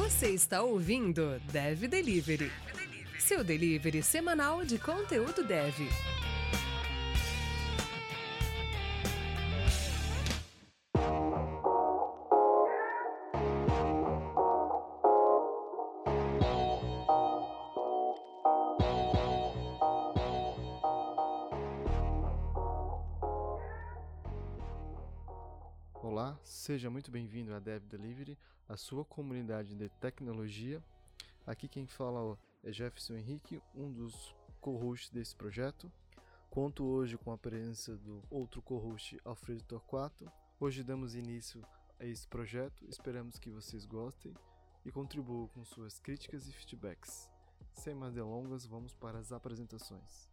Você está ouvindo Dev Delivery, seu delivery semanal de conteúdo dev. Seja muito bem-vindo a Dev Delivery, a sua comunidade de tecnologia. Aqui quem fala é Jefferson Henrique, um dos co-hosts desse projeto. Conto hoje com a presença do outro co-host Alfredo Torquato. Hoje damos início a esse projeto, esperamos que vocês gostem e contribuam com suas críticas e feedbacks. Sem mais delongas, vamos para as apresentações.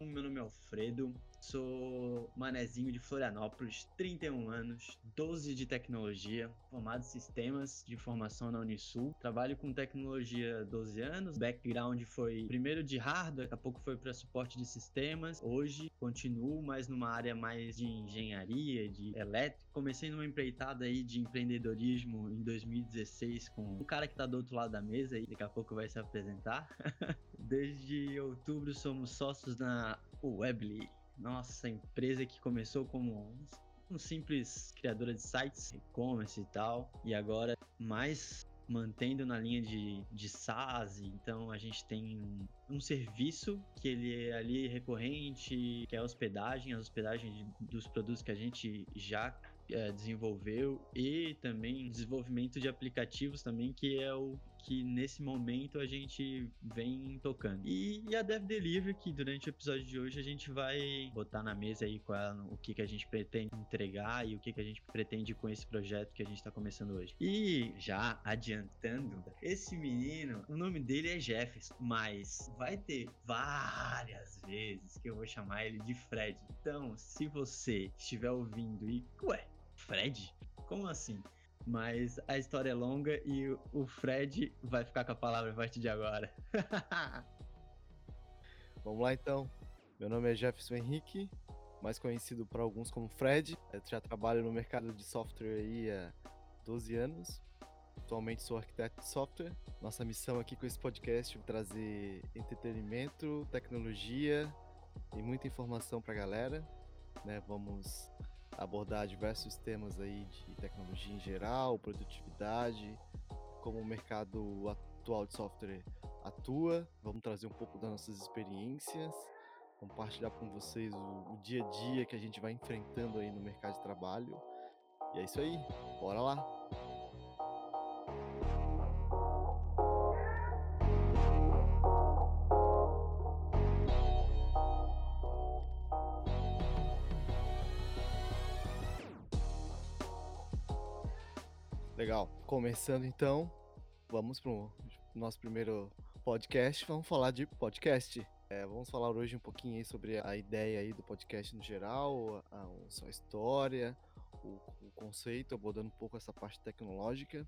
Meu nome é Alfredo, sou manezinho de Florianópolis, 31 anos, 12 de tecnologia, formado em sistemas de informação na Unisul. Trabalho com tecnologia há 12 anos, background foi primeiro de hardware, daqui a pouco foi para suporte de sistemas. Hoje continuo mais numa área mais de engenharia, de elétrica. Comecei numa empreitada aí de empreendedorismo em 2016 com um cara que está do outro lado da mesa e daqui a pouco vai se apresentar. Desde outubro somos sócios na Webly, nossa empresa que começou como um simples criadora de sites, e-commerce e tal, e agora mais mantendo na linha de, de SaaS, então a gente tem um, um serviço que ele é ali recorrente, que é a hospedagem, a hospedagem dos produtos que a gente já é, desenvolveu e também desenvolvimento de aplicativos também, que é o que nesse momento a gente vem tocando. E, e, a Dev Delivery, que durante o episódio de hoje a gente vai botar na mesa aí com ela o que, que a gente pretende entregar e o que, que a gente pretende com esse projeto que a gente está começando hoje. E já adiantando, esse menino, o nome dele é Jefferson, mas vai ter várias vezes que eu vou chamar ele de Fred. Então, se você estiver ouvindo e, ué, Fred? Como assim? Mas a história é longa e o Fred vai ficar com a palavra a partir de agora. Vamos lá então. Meu nome é Jefferson Henrique, mais conhecido por alguns como Fred. Eu já trabalho no mercado de software aí há 12 anos. Atualmente sou arquiteto de software. Nossa missão aqui com esse podcast é trazer entretenimento, tecnologia e muita informação para a galera. Né? Vamos abordar diversos temas aí de tecnologia em geral, produtividade, como o mercado atual de software atua. Vamos trazer um pouco das nossas experiências, compartilhar com vocês o, o dia a dia que a gente vai enfrentando aí no mercado de trabalho. E é isso aí, bora lá! Começando então, vamos para o nosso primeiro podcast. Vamos falar de podcast. É, vamos falar hoje um pouquinho sobre a ideia aí do podcast no geral, a, a sua história, o, o, conceito, abordando um pouco essa parte tecnológica.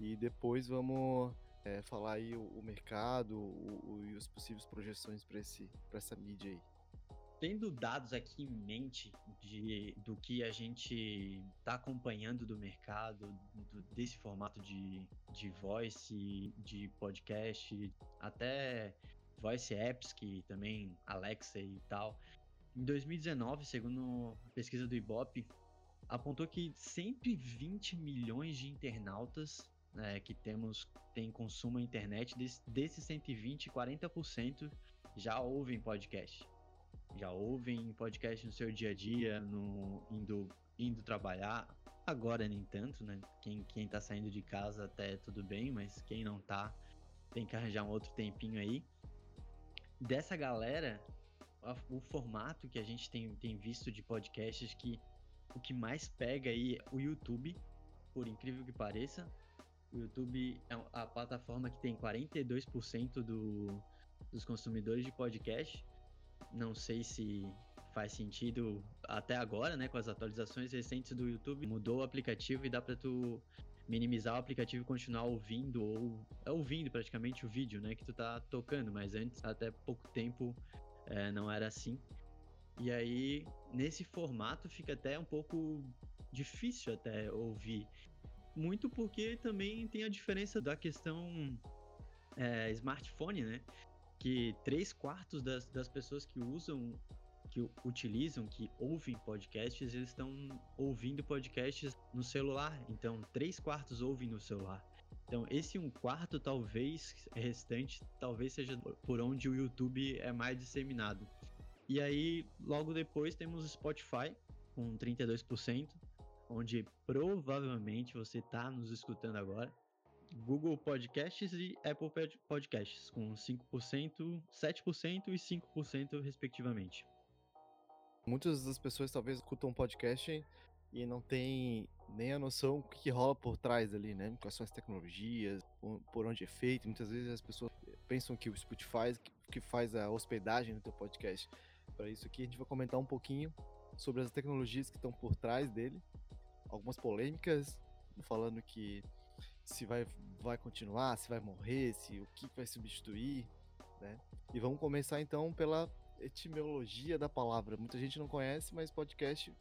E depois vamos é, falar aí o, o mercado o, e as possíveis projeções para essa mídia aí tendo dados aqui em mente de, do que a gente está acompanhando do mercado, do, desse formato de, de voice, de podcast, até voice apps, que também Alexa e tal. Em 2019, segundo a pesquisa do Ibope, apontou que 120 milhões de internautas né, que temos tem consumo na internet, desses 120, 40% já ouvem podcast já ouvem podcast no seu dia a dia, no, indo, indo trabalhar. Agora nem tanto, né? Quem, quem tá saindo de casa até tudo bem, mas quem não tá tem que arranjar um outro tempinho aí. Dessa galera, o formato que a gente tem, tem visto de podcasts que o que mais pega aí é o YouTube, por incrível que pareça. O YouTube é a plataforma que tem 42% do, dos consumidores de podcast não sei se faz sentido até agora, né? Com as atualizações recentes do YouTube, mudou o aplicativo e dá para tu minimizar o aplicativo e continuar ouvindo ou é ouvindo praticamente o vídeo, né? Que tu tá tocando, mas antes, até pouco tempo, é, não era assim. E aí, nesse formato, fica até um pouco difícil até ouvir. muito porque também tem a diferença da questão é, smartphone, né? Que três quartos das, das pessoas que usam, que utilizam, que ouvem podcasts, eles estão ouvindo podcasts no celular. Então, três quartos ouvem no celular. Então, esse um quarto, talvez, restante, talvez seja por onde o YouTube é mais disseminado. E aí, logo depois, temos o Spotify, com 32%, onde provavelmente você está nos escutando agora. Google Podcasts e Apple Podcasts, com 5%, 7% e 5%, respectivamente. Muitas das pessoas talvez escutam um podcast e não tem nem a noção do que rola por trás ali, né? Quais são as tecnologias, por onde é feito. Muitas vezes as pessoas pensam que o Spotify que faz a hospedagem do teu podcast. Para isso aqui a gente vai comentar um pouquinho sobre as tecnologias que estão por trás dele, algumas polêmicas, falando que se vai, vai continuar, se vai morrer, se o que vai substituir, né? E vamos começar então pela etimologia da palavra. Muita gente não conhece, mas podcast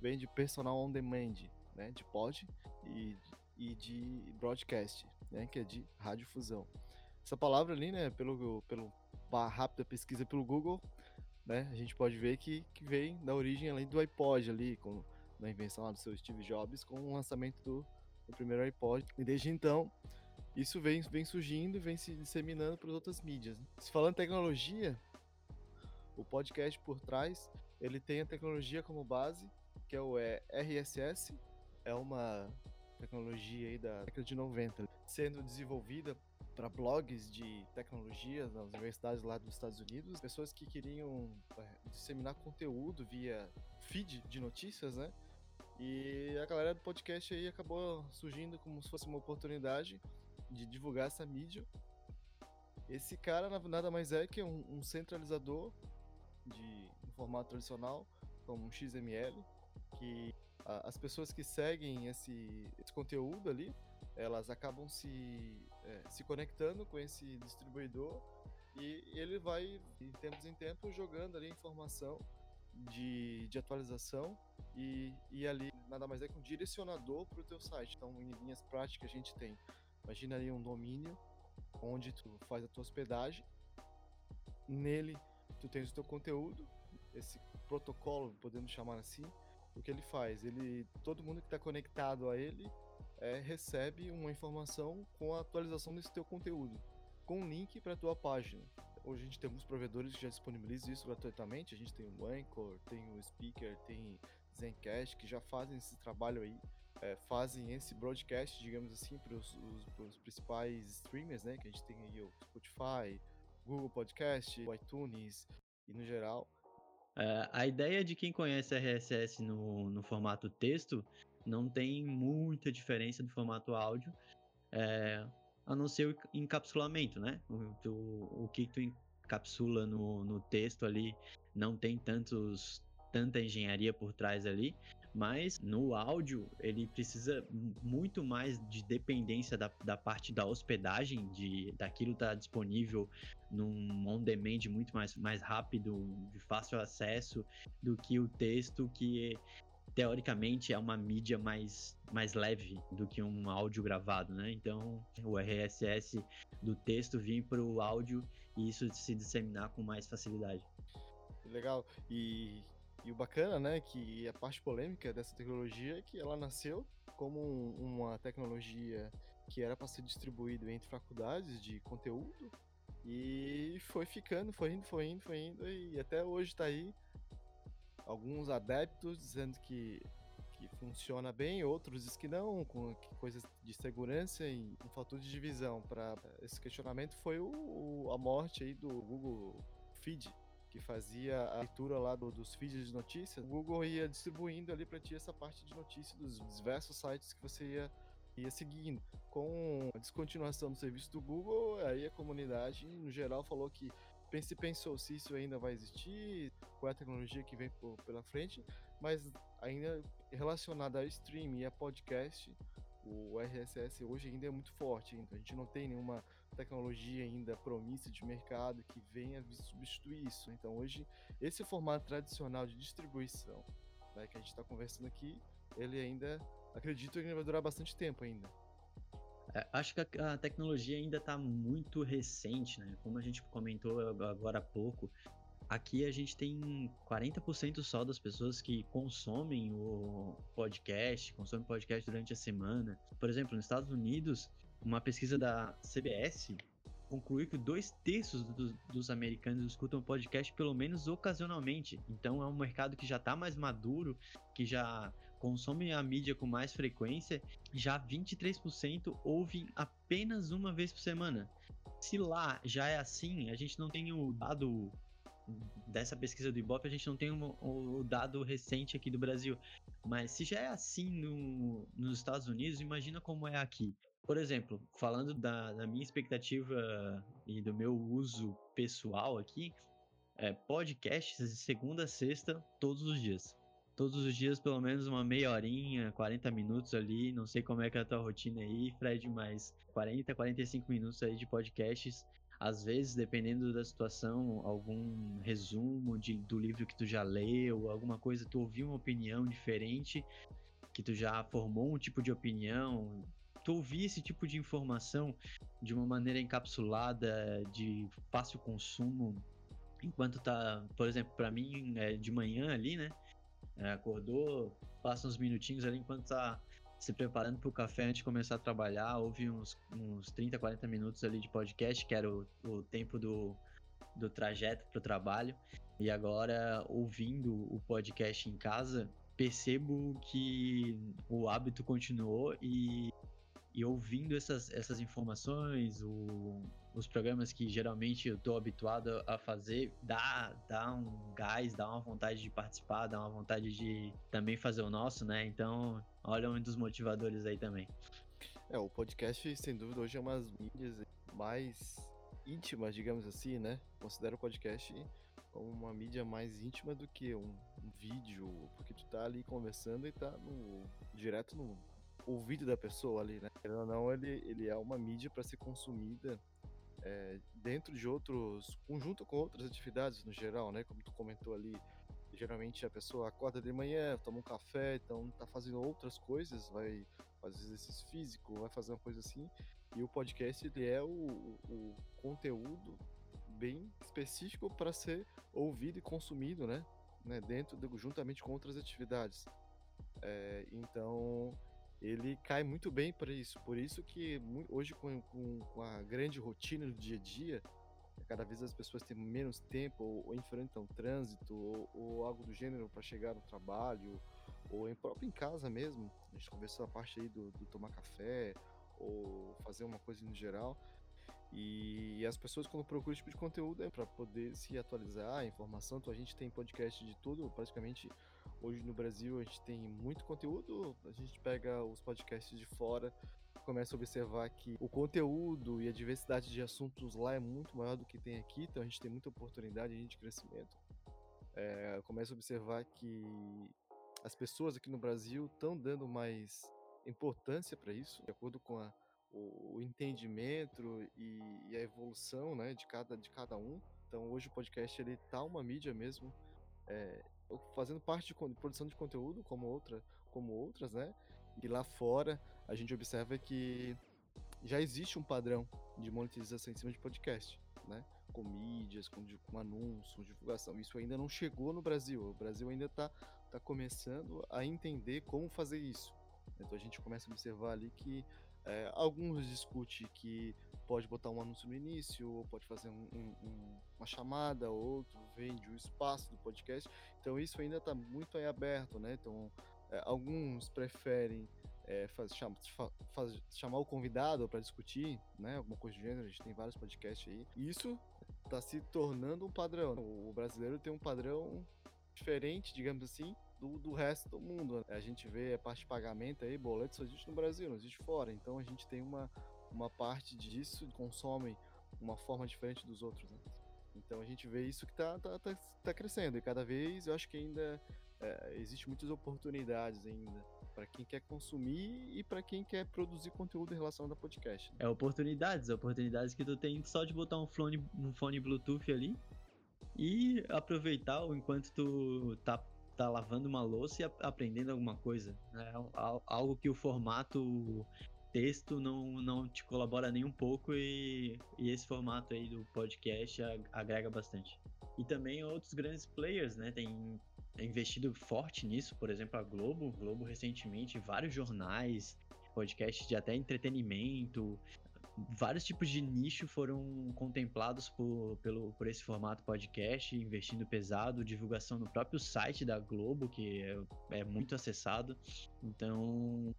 vem de personal on demand, né? De pod e, e de broadcast, né? Que é de radiodifusão. Essa palavra ali, né? Pelo, pelo rápida pesquisa pelo Google, né? A gente pode ver que, que vem da origem além do iPod ali, com na invenção lá do seu Steve Jobs, com o lançamento do, do primeiro iPod. E desde então, isso vem, vem surgindo e vem se disseminando para as outras mídias. Né? Se falando em tecnologia, o podcast por trás, ele tem a tecnologia como base, que é o RSS, é uma tecnologia aí da década de 90, sendo desenvolvida para blogs de tecnologia nas universidades lá dos Estados Unidos, pessoas que queriam é, disseminar conteúdo via feed de notícias, né? E a galera do podcast aí acabou surgindo como se fosse uma oportunidade de divulgar essa mídia. Esse cara nada mais é que um, um centralizador de um formato tradicional, como um XML, que a, as pessoas que seguem esse, esse conteúdo ali, elas acabam se, é, se conectando com esse distribuidor e ele vai, de tempos em tempos, jogando ali informação de, de atualização e, e ali nada mais é que um direcionador para o teu site. Então, em linhas práticas, a gente tem, imagina ali um domínio onde tu faz a tua hospedagem, nele tu tens o teu conteúdo, esse protocolo, podemos chamar assim, o que ele faz? Ele, todo mundo que está conectado a ele é, recebe uma informação com a atualização desse teu conteúdo, com um link para a tua página. Hoje a gente tem alguns provedores que já disponibilizam isso gratuitamente. A gente tem o Anchor, tem o Speaker, tem Zencast, que já fazem esse trabalho aí, é, fazem esse broadcast, digamos assim, para os principais streamers, né? Que a gente tem aí o Spotify, Google Podcast, o iTunes e no geral. É, a ideia de quem conhece RSS no, no formato texto não tem muita diferença do formato áudio. É, a não ser o encapsulamento, né? O, o, o que tu encapsula no, no texto ali não tem tantos tanta engenharia por trás ali, mas no áudio ele precisa muito mais de dependência da, da parte da hospedagem, de daquilo estar tá disponível num on-demand muito mais, mais rápido, de fácil acesso, do que o texto que teoricamente é uma mídia mais, mais leve do que um áudio gravado, né? Então, o RSS do texto vir para o áudio e isso se disseminar com mais facilidade. Legal. E, e o bacana, né, que a parte polêmica dessa tecnologia é que ela nasceu como um, uma tecnologia que era para ser distribuído entre faculdades de conteúdo e foi ficando, foi indo, foi indo, foi indo e até hoje está aí alguns adeptos dizendo que, que funciona bem, outros dizem que não, com coisas de segurança e um fator de divisão. Para esse questionamento foi o, a morte aí do Google Feed, que fazia a leitura lá do, dos feeds de notícias. O Google ia distribuindo ali para ti essa parte de notícias dos diversos sites que você ia ia seguindo. Com a descontinuação do serviço do Google, aí a comunidade, no geral, falou que se pensou se isso ainda vai existir, qual é a tecnologia que vem por, pela frente, mas ainda relacionado a streaming e a podcast, o RSS hoje ainda é muito forte. Então a gente não tem nenhuma tecnologia ainda promissa de mercado que venha substituir isso. Então hoje esse formato tradicional de distribuição né, que a gente está conversando aqui, ele ainda acredito que vai durar bastante tempo ainda. É, acho que a, tecnologia ainda está muito recente, né? Como a gente comentou agora há pouco, aqui a gente tem 40% só das pessoas que consomem o podcast, consomem podcast durante a semana. Por exemplo, nos Estados Unidos, uma pesquisa da CBS concluiu que dois terços do, dos americanos escutam podcast pelo menos ocasionalmente. Então é um mercado que já está mais maduro, que já consome a mídia com mais frequência, já 23% ouvem apenas uma vez por semana. Se lá já é assim, a gente não tem o dado dessa pesquisa do Ibope, a gente não tem o, o dado recente aqui do Brasil. Mas se já é assim no, nos Estados Unidos, imagina como é aqui. Por exemplo, falando da, da minha expectativa e do meu uso pessoal aqui, é, podcasts de segunda a sexta, todos os dias. Todos os dias, pelo menos uma meia horinha, 40 minutos ali. Não sei como é que é a tua rotina aí, Fred, mas 40, 45 minutos aí de podcasts. Às vezes, dependendo da situação, algum resumo de, do livro que tu já leu, alguma coisa, tu ouviu uma opinião diferente, que tu já formou um tipo de opinião, tu ouvir esse tipo de informação de uma maneira encapsulada, de fácil consumo, enquanto tá, por exemplo, para mim é de manhã ali, né? É, acordou, passa uns minutinhos ali enquanto tá se preparando para o café antes de começar a trabalhar, ouve uns, uns 30, 40 minutos ali de podcast, que era o, o tempo do, do trajeto para o trabalho. E agora, ouvindo o podcast em casa, percebo que o hábito continuou e e ouvindo essas, essas informações, o, os programas que geralmente eu estou habituado a fazer, dá, dá um gás, dá uma vontade de participar, dá uma vontade de também fazer o nosso, né? Então, olha um dos motivadores aí também. É, o podcast, sem dúvida, hoje é uma das mídias mais íntimas, digamos assim, né? Considero o podcast como uma mídia mais íntima do que um, um vídeo, porque tu tá ali conversando e tá no, direto no, ouvido da pessoa ali, né? Ou não, ele, ele é uma mídia para ser consumida é, dentro de outros, conjunto com outras atividades no geral, né? Como tu comentou ali, geralmente a pessoa acorda de manhã, toma um café, então tá fazendo outras coisas, vai fazer exercício físico, vai fazer uma coisa assim. E o podcast ele é o, o conteúdo bem específico para ser ouvido e consumido, né? né? Dentro, de, juntamente com outras atividades. É, então ele cai muito bem para isso. Por isso que hoje, com, com, a grande rotina do dia a dia, cada vez as pessoas têm menos tempo ou, ou enfrentam trânsito ou, ou, algo do gênero para chegar no trabalho ou em próprio em casa mesmo. A gente conversou a parte aí do, do tomar café ou fazer uma coisa no geral. E as pessoas quando procuram esse tipo de conteúdo é para poder se atualizar, informação, então a gente tem podcast de tudo, praticamente Hoje no Brasil a gente tem muito conteúdo, a gente pega os podcasts de fora, começa a observar que o conteúdo e a diversidade de assuntos lá é muito maior do que tem aqui, então a gente tem muita oportunidade de crescimento. É, começa a observar que as pessoas aqui no Brasil estão dando mais importância para isso, de acordo com a, o, o, entendimento e, e, a evolução né, de, cada, de cada um. Então hoje o podcast ele tá uma mídia mesmo é, fazendo parte de produção de conteúdo como outra, como outras, né? E lá fora a gente observa que já existe um padrão de monetização em cima de podcast, né? Com mídias, com, com anúncios, com divulgação. Isso ainda não chegou no Brasil. O Brasil ainda está tá começando a entender como fazer isso. Então a gente começa a observar ali que é, alguns discutem que pode botar um anúncio no início, ou pode fazer um, um, uma chamada, outro vende o espaço do podcast. Então isso ainda está muito aí aberto, né? Então é, alguns preferem é, faz, chama, faz, chamar o convidado para discutir, né? Alguma coisa do gênero. A gente tem vários podcasts aí. Isso está se tornando um padrão. O brasileiro tem um padrão diferente, digamos assim, do, do, resto do mundo. A gente vê a parte de pagamento aí, boleto só existe no Brasil, não existe fora. Então a gente tem uma, uma parte disso consome uma forma diferente dos outros, né? Então a gente vê isso que tá, tá, tá, tá crescendo e cada vez eu acho que ainda é, existe muitas oportunidades ainda para quem quer consumir e para quem quer produzir conteúdo em relação ao podcast. Né? É oportunidades, oportunidades que tu tem só de botar um fone, um fone Bluetooth ali e aproveitar enquanto tu tá tá lavando uma louça e aprendendo alguma coisa. É al- algo que o formato texto não, não te colabora nem um pouco e, e esse formato aí do podcast agrega bastante. E também outros grandes players, né? Tem investido forte nisso, por exemplo, a Globo. Globo recentemente, vários jornais, podcasts de até entretenimento, vários tipos de nicho foram contemplados por, pelo, por esse formato podcast, investindo pesado, divulgação no próprio site da Globo, que é, é muito acessado. Então,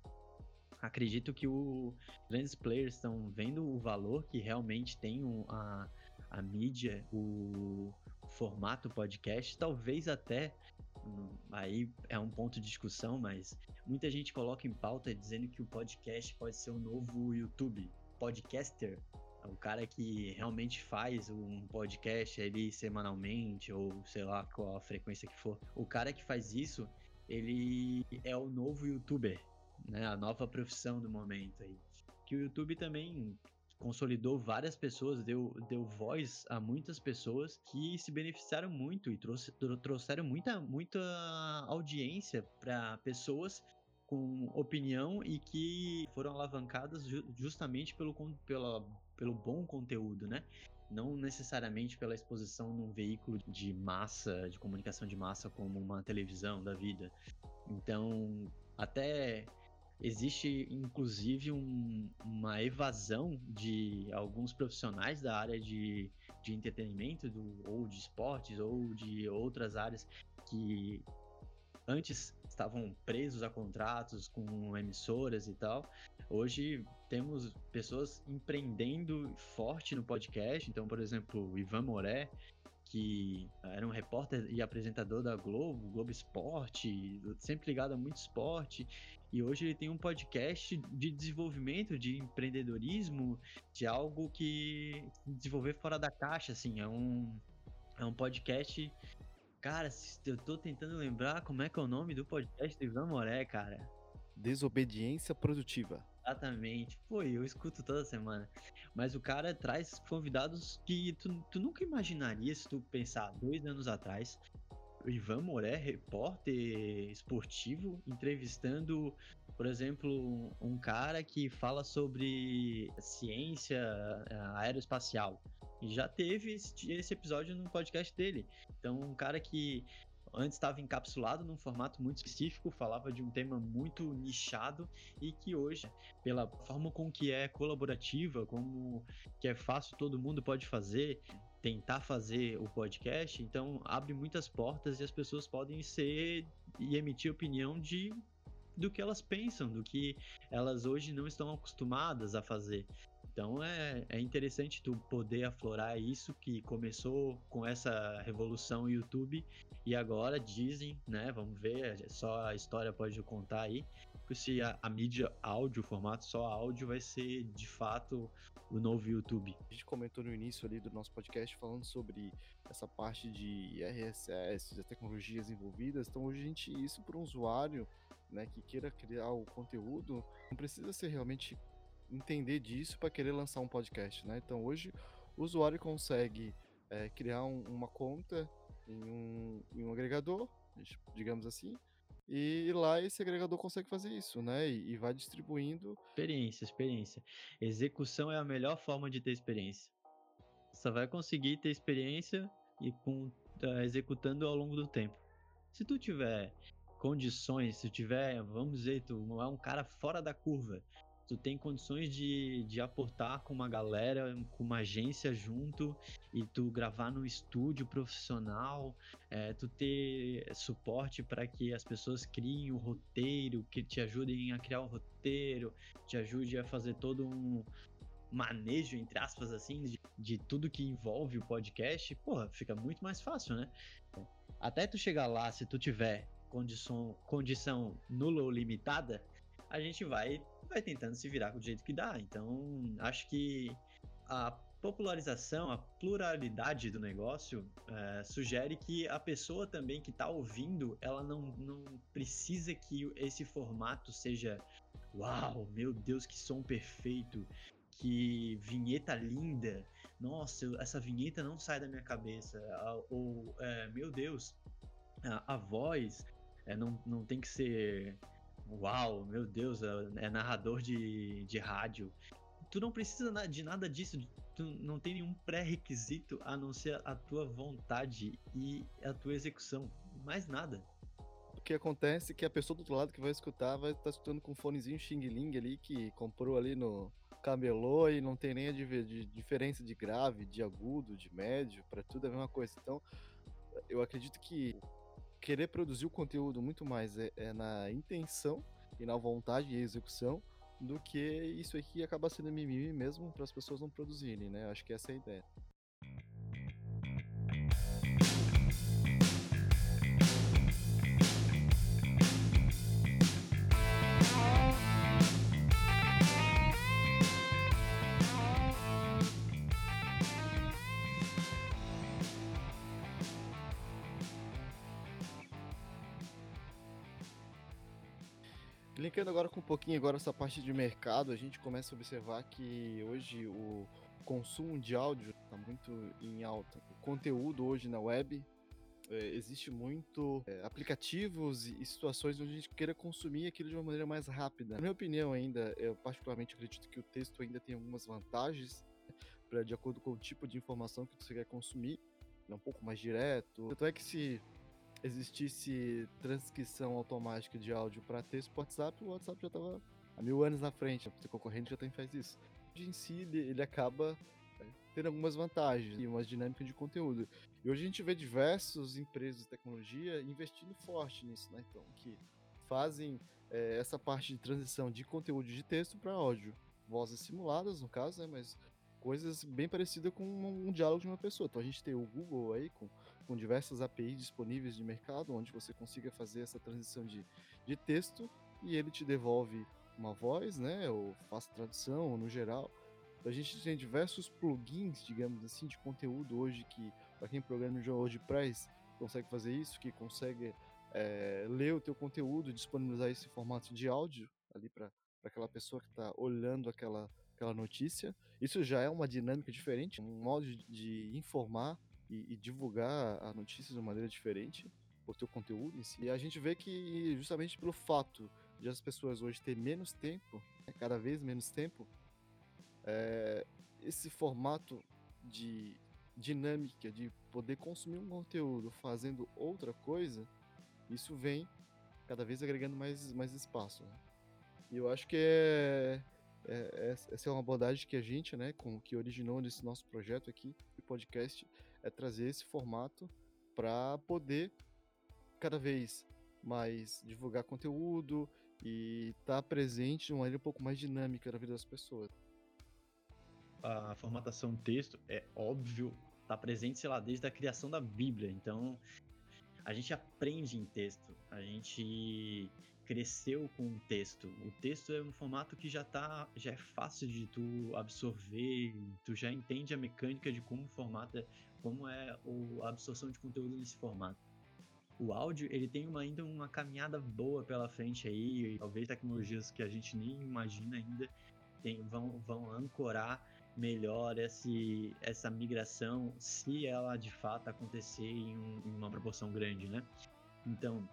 acredito que os grandes players estão vendo o valor que realmente tem a, a mídia, o formato podcast, talvez até. hum, Aí é um ponto de discussão, mas muita gente coloca em pauta dizendo que o podcast pode ser o novo YouTube podcaster, o cara que realmente faz um podcast ali semanalmente, ou sei lá qual a frequência que for. O cara que faz isso, ele é o novo youtuber, né? A nova profissão do momento aí. Que o YouTube também consolidou várias pessoas, deu, deu voz a muitas pessoas que se beneficiaram muito e trouxe, tro- trouxeram muita, muita audiência para pessoas com opinião e que foram alavancadas ju- justamente pelo, pelo bom conteúdo, né? Não necessariamente pela exposição num veículo de massa, de comunicação de massa, como uma televisão da vida. Então, até existe inclusive um- uma evasão de alguns profissionais da área de, de entretenimento, do, ou de esportes, ou de outras áreas que antes estavam presos a contratos com emissoras e tal. Hoje temos pessoas empreendendo forte no podcast. Então, por exemplo, o Ivan Moré, que era um repórter e apresentador da Globo, Globo Esporte, sempre ligado a muito esporte. E hoje ele tem um podcast de desenvolvimento, de empreendedorismo, de algo que desenvolver fora da caixa, assim. É um, é um podcast. Cara, eu tô tentando lembrar como é que é o nome do podcast do Ivan Moré, cara. Desobediência produtiva. Exatamente. Pô, eu escuto toda semana. Mas o cara traz convidados que tu, tu nunca imaginaria se tu pensar dois anos atrás. O Ivan Moré, repórter esportivo, entrevistando, por exemplo, um cara que fala sobre ciência eh, aeroespacial. Já teve esse esse episódio no podcast dele. Então, um cara que antes estava encapsulado num formato muito específico, falava de um tema muito nichado e que hoje pela forma com que é colaborativa, como que é fácil, todo mundo pode fazer, tentar fazer o podcast, então abre muitas portas e as pessoas podem ser e emitir opinião de do que elas pensam, do que elas hoje não estão acostumadas a fazer. Então é, é interessante tu poder aflorar isso que começou com essa revolução YouTube e agora dizem, né? Vamos ver, só a história pode contar aí, se a, a mídia áudio, o formato só áudio, vai ser de fato o novo YouTube. A gente comentou no início ali do nosso podcast falando sobre essa parte de RSS, das tecnologias envolvidas. Então hoje a gente, isso para um usuário né, que queira criar o conteúdo, não precisa ser realmente entender disso para querer lançar um podcast, né? Então hoje o usuário consegue é, criar um- uma conta em um, em um agregador, digamos assim, e lá esse agregador consegue fazer isso, né? E, e vai distribuindo Experiência, experiência. Execução é a melhor forma de ter experiência. Só vai conseguir ter experiência e com tá, executando ao longo do tempo. Se tu tiver condições, se tiver, vamos dizer, tu é um cara fora da curva, tu tem condições de, de aportar com uma galera, com uma agência junto e tu gravar no estúdio profissional, é, tu ter suporte para que as pessoas criem o roteiro, que te ajudem a criar o roteiro, te ajude a fazer todo um manejo, entre aspas, assim, de, de tudo que envolve o podcast, porra, fica muito mais fácil, né? Até tu chegar lá, se tu tiver condição, condição nula ou limitada, a gente vai, vai tentando se virar do jeito que dá. Então, acho que a popularização, a pluralidade do negócio é, sugere que a pessoa também que está ouvindo, ela não, não precisa que esse formato seja uau, meu Deus, que som perfeito, que vinheta linda, nossa, essa vinheta não sai da minha cabeça, ou é, meu Deus, a, a voz é, não, não tem que ser uau, meu Deus, é, é narrador de, de rádio. Tu não precisa de nada disso, tu não tem nenhum pré-requisito a não ser a tua vontade e a tua execução. Mais nada. O que acontece é que a pessoa do outro lado que vai escutar vai estar tá escutando com um fonezinho Xing Ling ali que comprou ali no camelô e não tem nem a de, diferença de grave, de agudo, de médio, para tudo é a mesma coisa. Então, eu acredito que querer produzir o conteúdo muito mais é, é na intenção e na vontade e execução do que isso aqui acaba sendo mimimi mesmo para as pessoas não produzirem, né? Acho que essa é a ideia. Agora com um pouquinho agora essa parte de mercado, a gente começa a observar que hoje o consumo de áudio está muito em alta. O conteúdo hoje na web é, existe muito é, aplicativos e, situações onde a gente queira consumir aquilo de uma maneira mais rápida. Na minha opinião, ainda, eu particularmente acredito que o texto ainda tem algumas vantagens pra, de acordo com o tipo de informação que você quer consumir, é um pouco mais direto. Tanto é que se existisse transcrição automática de áudio para texto pro WhatsApp, o WhatsApp já estava há mil anos na frente. O concorrente já tem faz isso. Em si, ele acaba é, tendo algumas vantagens e uma dinâmica de conteúdo. E hoje a gente vê diversas empresas de tecnologia investindo forte nisso, né? Então, que fazem é, essa parte de transição de conteúdo de texto para áudio. Vozes simuladas, no caso, né? Mas coisas bem parecidas com um, um diálogo de uma pessoa. Então a gente tem o Google aí com com diversas APIs disponíveis de mercado, onde você consiga fazer essa transição de, de texto e ele te devolve uma voz, né, ou faz tradução, ou no geral. A gente tem diversos plugins, digamos assim, de conteúdo hoje que, para quem programa em WordPress, consegue fazer isso, que consegue é, ler o teu conteúdo, disponibilizar esse formato de áudio ali para aquela pessoa que está olhando aquela, aquela notícia. Isso já é uma dinâmica diferente, um modo de informar e, e divulgar a notícia de uma maneira diferente, por teu conteúdo em si. E a gente vê que justamente pelo fato de as pessoas hoje ter menos tempo, né, cada vez menos tempo, é, esse formato de dinâmica de poder consumir um conteúdo fazendo outra coisa, isso vem cada vez agregando mais, mais espaço. Né? E eu acho que é, é, é, essa é uma abordagem que a gente, né, com que originou nesse nosso projeto aqui, o podcast, é trazer esse formato para poder cada vez mais divulgar conteúdo e estar tá presente de uma maneira um pouco mais dinâmica na vida das pessoas. A formatação texto é óbvio, está presente, sei lá, desde a criação da Bíblia. Então, a gente aprende em texto, a gente cresceu com o texto. O texto é um formato que já tá, já é fácil de tu absorver, tu já entende a mecânica de como o formato é, como é a absorção de conteúdo nesse formato. O áudio, ele tem uma, ainda uma caminhada boa pela frente aí, talvez tecnologias que a gente nem imagina ainda tem, vão, vão ancorar melhor esse, essa migração, se ela de fato acontecer em, um, em uma proporção grande, né? Então,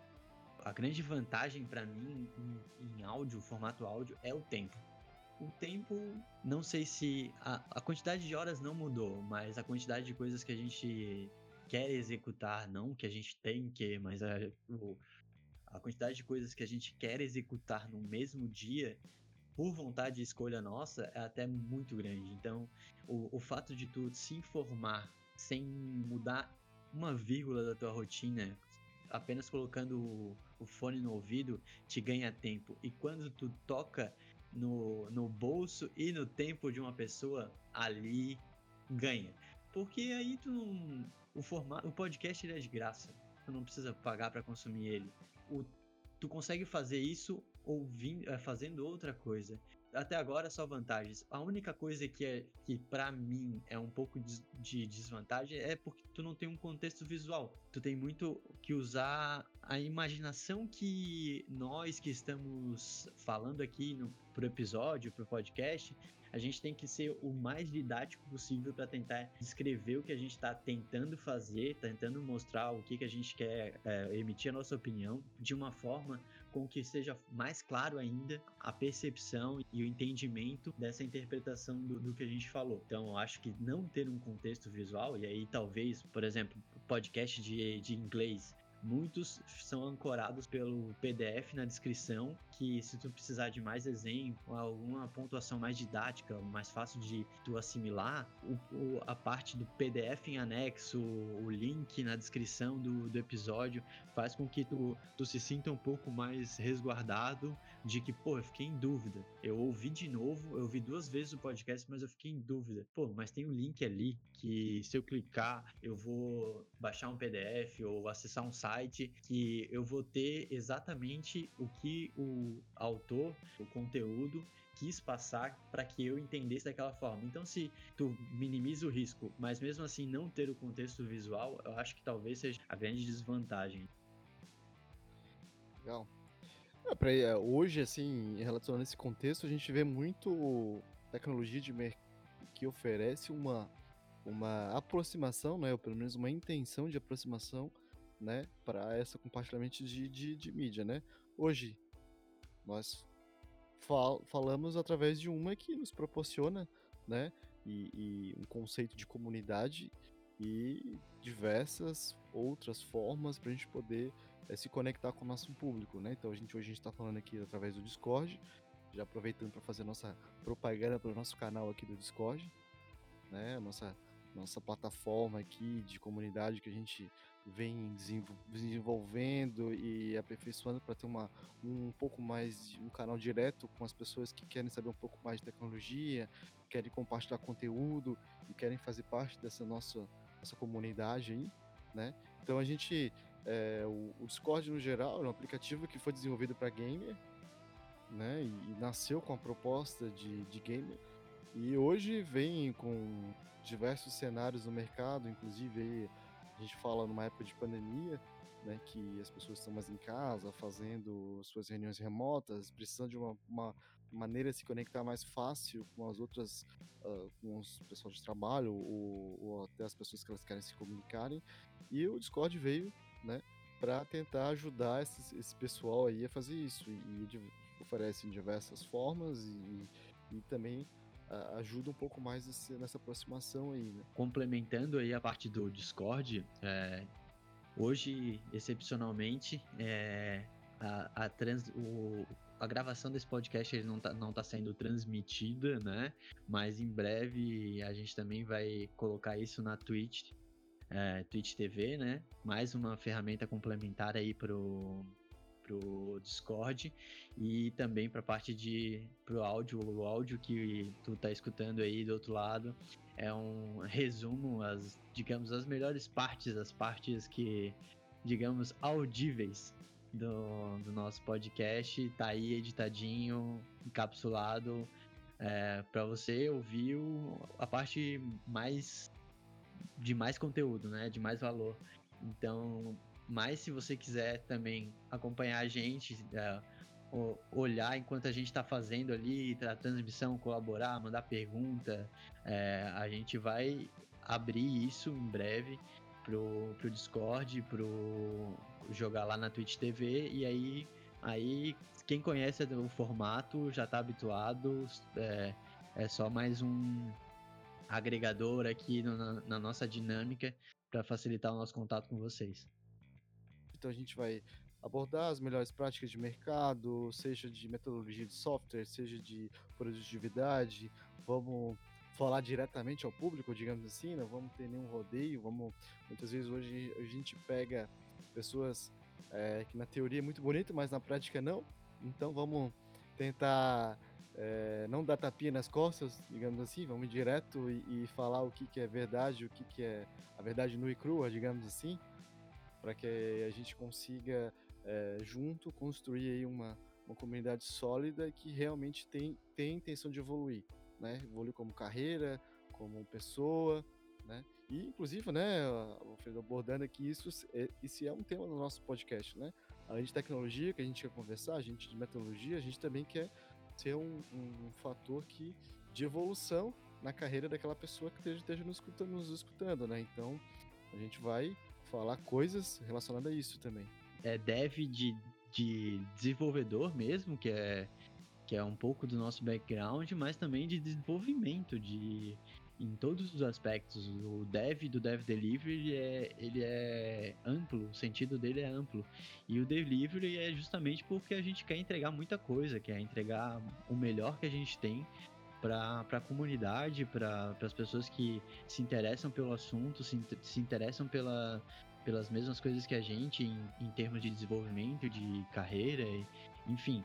a grande vantagem para mim em, em, áudio, formato áudio, é o tempo. O tempo, não sei se a, a quantidade de horas não mudou, mas a quantidade de coisas que a gente quer executar, não que a gente tem que, mas a, o, a quantidade de coisas que a gente quer executar no mesmo dia, por vontade e escolha nossa, é até muito grande. Então, o, o fato de tu se informar sem mudar uma vírgula da tua rotina, apenas colocando o, o fone no ouvido, te ganha tempo. E quando tu toca no, no bolso e no tempo de uma pessoa, ali ganha. Porque aí tu não. O, formato, o podcast ele é de graça. Tu não precisa pagar para consumir ele. O, tu consegue fazer isso ouvindo, é, fazendo outra coisa. Até agora só vantagens. A única coisa que é que para mim é um pouco de, de desvantagem é porque tu não tem um contexto visual. Tu tem muito que usar a imaginação que nós que estamos falando aqui no pro episódio, pro podcast, a gente tem que ser o mais didático possível para tentar descrever o que a gente está tentando fazer, tentando mostrar o que, que a gente quer é, emitir a nossa opinião de uma forma com que seja mais claro ainda a percepção e o entendimento dessa interpretação do, do que a gente falou. Então, eu acho que não ter um contexto visual, e aí talvez, por exemplo, podcast de, de inglês Muitos são ancorados pelo PDF na descrição, que se tu precisar de mais exemplo, alguma pontuação mais didática, mais fácil de tu assimilar, o, o, a parte do PDF em anexo, o link na descrição do, do episódio, faz com que tu, tu se sinta um pouco mais resguardado de que, pô, eu fiquei em dúvida. Eu ouvi de novo, eu ouvi duas vezes o podcast, mas eu fiquei em dúvida. Pô, mas tem um link ali que se eu clicar, eu vou baixar um PDF ou acessar um site que eu vou ter exatamente o que o autor, o conteúdo quis passar para que eu entendesse daquela forma. Então, se tu minimiza o risco, mas mesmo assim não ter o contexto visual, eu acho que talvez seja a grande desvantagem. Legal. É, hoje, assim, em relação a esse contexto, a gente vê muito tecnologia de mercado que oferece uma, uma aproximação, né, ou pelo menos uma intenção de aproximação né, para essa compartilhamento de, de, de, mídia, né? Hoje nós fal falamos através de uma que nos proporciona, né, e, e um conceito de comunidade e diversas outras formas para a gente poder é, se conectar com o nosso público, né? Então a gente hoje está falando aqui através do Discord, já aproveitando para fazer nossa propaganda para o nosso canal aqui do Discord, né? Nossa nossa plataforma aqui de comunidade que a gente vem desenvolvendo e aperfeiçoando para ter uma, um pouco mais um canal direto com as pessoas que querem saber um pouco mais de tecnologia, querem compartilhar conteúdo e querem fazer parte dessa nossa, nossa comunidade aí, né? Então a gente, é, o, Discord no geral é um aplicativo que foi desenvolvido para gamer, né? E, e, nasceu com a proposta de, de gamer e hoje vem com diversos cenários no mercado, inclusive aí a gente fala numa época de pandemia, né, que as pessoas estão mais em casa, fazendo suas reuniões remotas, precisando de uma, uma maneira de se conectar mais fácil com as outras, uh, com os pessoal de trabalho ou, ou, até as pessoas que elas querem se comunicarem. E o Discord veio, né, para tentar ajudar esse, esse, pessoal aí a fazer isso e, e oferece em diversas formas e, e também ajuda um pouco mais nessa aproximação aí, né? Complementando aí a parte do Discord, é, hoje, excepcionalmente, é, a, a, trans, o, a gravação desse podcast ele não está não tá sendo transmitida, né? Mas em breve a gente também vai colocar isso na Twitch, é, Twitch TV, né? Mais uma ferramenta complementar aí pro, pro Discord e também para a parte de pro áudio, o áudio que tu tá escutando aí do outro lado. É um resumo as, digamos, as melhores partes, as partes que digamos audíveis do, do nosso podcast, tá aí editadinho, encapsulado. É, para você ouvir o, a parte mais de mais conteúdo, né, de mais valor. Então, mas se você quiser também acompanhar a gente, é, olhar enquanto a gente está fazendo ali a transmissão, colaborar, mandar pergunta, é, a gente vai abrir isso em breve pro, pro Discord, pro jogar lá na Twitch TV e aí aí quem conhece o formato já está habituado, é, é só mais um agregador aqui na, na nossa dinâmica para facilitar o nosso contato com vocês. Então a gente vai abordar as melhores práticas de mercado, seja de metodologia de software, seja de produtividade. Vamos falar diretamente ao público, digamos assim, não vamos ter nenhum rodeio. Vamos muitas vezes hoje a gente pega pessoas é, que na teoria é muito bonito, mas na prática não. Então vamos tentar é, não dar tapinha nas costas, digamos assim, vamos direto e, e falar o que, que é verdade, o que, que é a verdade nua e crua, digamos assim para que a gente consiga é, junto construir aí uma, uma comunidade sólida que realmente tem, tem intenção de evoluir, né? Evoluir como carreira, como pessoa, né? E, inclusive, né, o Fredo abordando aqui, isso, isso é um tema do nosso podcast, né? Além de tecnologia, que a gente quer conversar, a gente de metodologia, a gente também quer ser um, um, um fator que, de evolução na carreira daquela pessoa que esteja, esteja nos, escutando, nos escutando, né? Então, a gente vai falar coisas relacionadas a isso também. É dev de, de desenvolvedor mesmo, que é, que é um pouco do nosso background, mas também de desenvolvimento, de em todos os aspectos. O dev do dev delivery ele é, ele é amplo, o sentido dele é amplo. E o delivery é justamente porque a gente quer entregar muita coisa, quer entregar o melhor que a gente tem para a comunidade, para as pessoas que se interessam pelo assunto, se, se interessam pela, pelas mesmas coisas que a gente em, em termos de desenvolvimento, de carreira, enfim.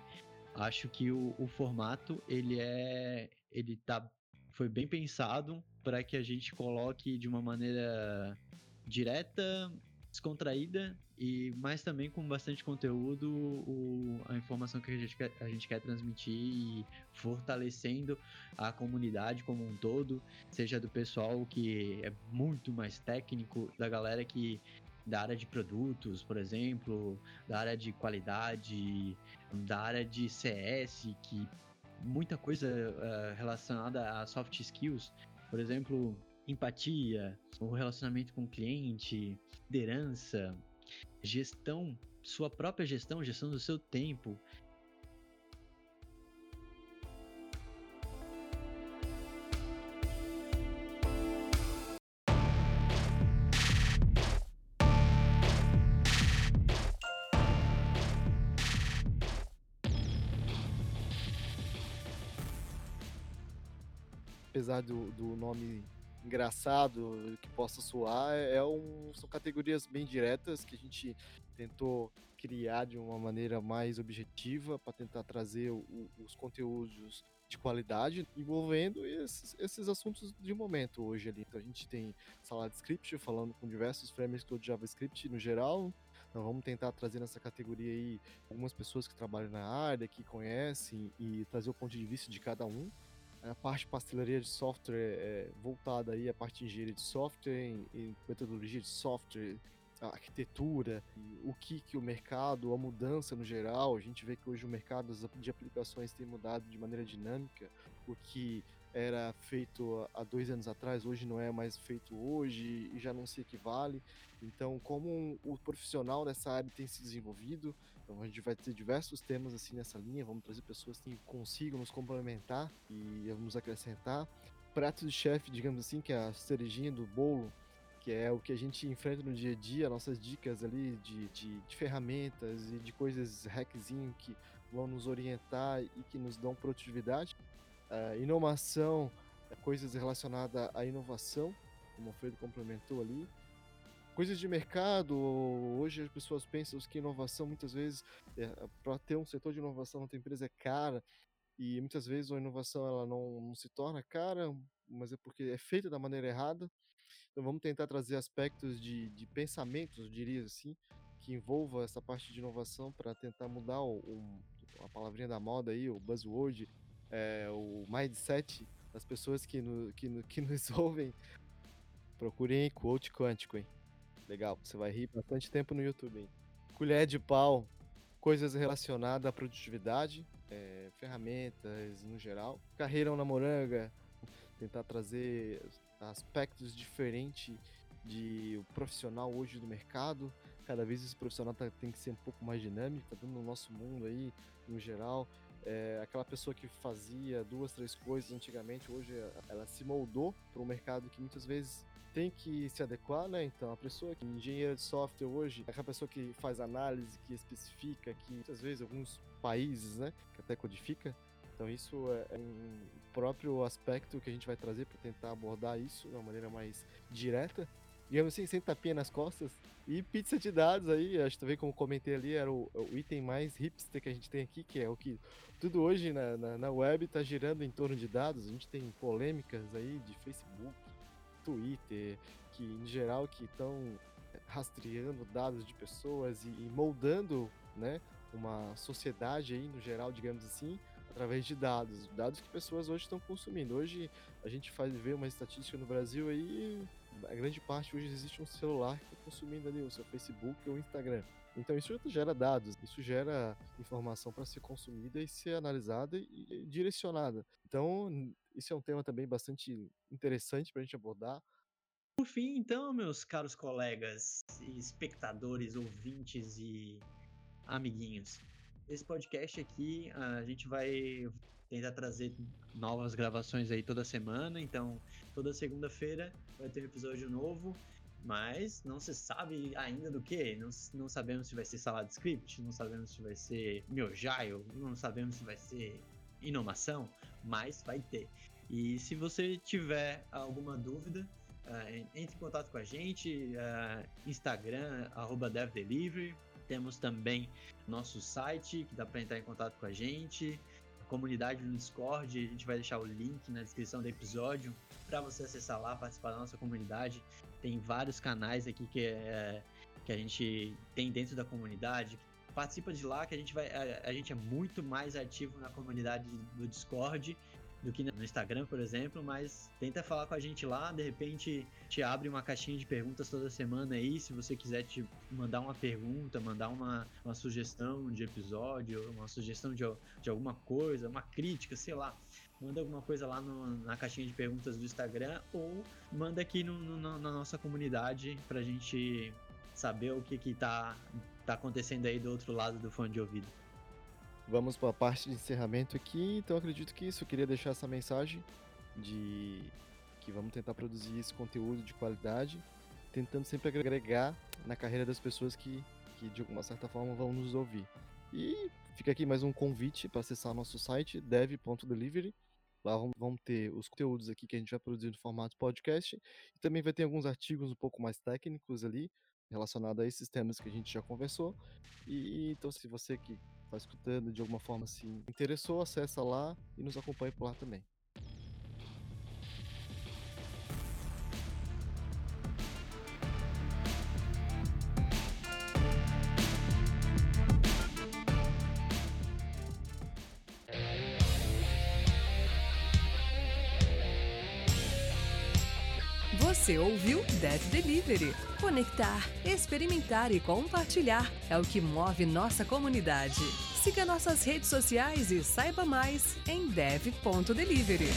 Acho que o, o formato ele é ele tá foi bem pensado para que a gente coloque de uma maneira direta, descontraída e mas também com bastante conteúdo o, a informação que a gente, quer, a gente quer transmitir e fortalecendo a comunidade como um todo, seja do pessoal que é muito mais técnico, da galera que da área de produtos, por exemplo, da área de qualidade, da área de CS, que muita coisa uh, relacionada a soft skills, por exemplo, empatia, o relacionamento com o cliente, liderança, gestão, sua própria gestão, gestão do seu tempo, apesar do, do nome engraçado que possa soar, é um, são categorias bem diretas que a gente tentou criar de uma maneira mais objetiva para tentar trazer o, os conteúdos de qualidade envolvendo esses, esses, assuntos de momento hoje ali. Então a gente tem sala de script falando com diversos frameworks do JavaScript no geral. Então vamos tentar trazer nessa categoria aí algumas pessoas que trabalham na área, que conhecem e trazer o ponto de vista de cada um a parte pastelaria de software é, voltada aí à parte de engenharia de software, em, em metodologia de software, arquitetura, o que, que o mercado, a mudança no geral, a gente vê que hoje o mercado de aplicações tem mudado de maneira dinâmica, o que era feito há dois anos atrás, hoje não é mais feito hoje e já não se equivale. Então, como o profissional nessa área tem se desenvolvido, então a gente vai ter diversos temas assim nessa linha, vamos trazer pessoas que consigam nos complementar e vamos acrescentar. Prato de chefe, digamos assim, que é a cerejinha do bolo, que é o que a gente enfrenta no dia a dia, nossas dicas ali de, de, de ferramentas e de coisas hackzinho que vão nos orientar e que nos dão produtividade. Uh, inovação, coisas relacionadas à inovação, como o Fredo complementou ali coisas de mercado. Hoje as pessoas pensam que inovação muitas vezes é, para ter um setor de inovação na tua empresa é cara e muitas vezes a inovação ela não, não, se torna cara, mas é porque é feita da maneira errada. Então vamos tentar trazer aspectos de, de pensamentos, diria assim, que envolva essa parte de inovação para tentar mudar o, a palavrinha da moda aí, o buzzword, é, o mindset das pessoas que, no, que, no, que nos ouvem. Procurem quote quântico, hein? Legal, você vai rir bastante tempo no YouTube. Hein? Colher de pau, coisas relacionadas à produtividade, é, ferramentas no geral. Carreira na moranga, tentar trazer aspectos diferentes de o profissional hoje do mercado. Cada vez esse profissional tá, tem que ser um pouco mais dinâmico, tá dando no nosso mundo aí, no geral. É, aquela pessoa que fazia duas, três coisas antigamente, hoje ela se moldou para um mercado que muitas vezes tem que se adequar, né? Então, a pessoa que é engenheira de software hoje é aquela pessoa que faz análise, que especifica, que muitas vezes alguns países, né, que até codifica. Então, isso é, é um próprio aspecto que a gente vai trazer para tentar abordar isso de uma maneira mais direta. Digamos assim, sem tapinha nas costas. E pizza de dados aí, acho também como comentei ali, era o, o, item mais hipster que a gente tem aqui, que é o que tudo hoje na, na, na web está girando em torno de dados. A gente tem polêmicas aí de Facebook, Twitter, que em geral que estão rastreando dados de pessoas e, e moldando, né, uma sociedade aí no geral, digamos assim, através de dados, dados que pessoas hoje estão consumindo. Hoje a gente faz ver uma estatística no Brasil aí, a grande parte hoje existe um celular que está consumindo ali o seu Facebook ou Instagram. Então isso gera dados, isso gera informação para ser consumida e ser analisada e direcionada. Então isso é um tema também bastante interessante para a gente abordar. Por fim, então, meus caros colegas, espectadores, ouvintes e amiguinhos, esse podcast aqui a gente vai tentar trazer novas gravações aí toda semana. Então, toda segunda-feira vai ter um episódio novo. Mas não se sabe ainda do que. Não, não sabemos se vai ser salada de script, não sabemos se vai ser Miojaio, não sabemos se vai ser inovação, mas vai ter. E se você tiver alguma dúvida, uh, entre em contato com a gente, uh, Instagram, arroba DevDelivery, temos também nosso site, que dá para entrar em contato com a gente. A comunidade no Discord, a gente vai deixar o link na descrição do episódio para você acessar lá, participar da nossa comunidade. Tem vários canais aqui que, é, que a gente tem dentro da comunidade. Participa de lá que a gente vai. A, a gente é muito mais ativo na comunidade do Discord do que no Instagram, por exemplo, mas tenta falar com a gente lá, de repente te abre uma caixinha de perguntas toda semana aí, se você quiser te mandar uma pergunta, mandar uma, uma sugestão de episódio, uma sugestão de, de alguma coisa, uma crítica, sei lá. Manda alguma coisa lá no, na caixinha de perguntas do Instagram ou manda aqui no, no, na nossa comunidade pra gente saber o que que tá, tá acontecendo aí do outro lado do fone de ouvido. Vamos para a parte de encerramento aqui, então acredito que isso. Eu queria deixar essa mensagem de que vamos tentar produzir esse conteúdo de qualidade, tentando sempre agregar na carreira das pessoas que, que de alguma certa forma vão nos ouvir. E fica aqui mais um convite para acessar nosso site dev.delivery. Lá vão ter os conteúdos aqui que a gente vai produzir no formato podcast e também vai ter alguns artigos um pouco mais técnicos ali relacionados a esses temas que a gente já conversou. E então se você que está escutando de alguma forma se interessou, acessa lá e nos acompanhe por lá também. Dev Delivery. Conectar, experimentar e compartilhar é o que move nossa comunidade. Siga nossas redes sociais e saiba mais em dev.delivery.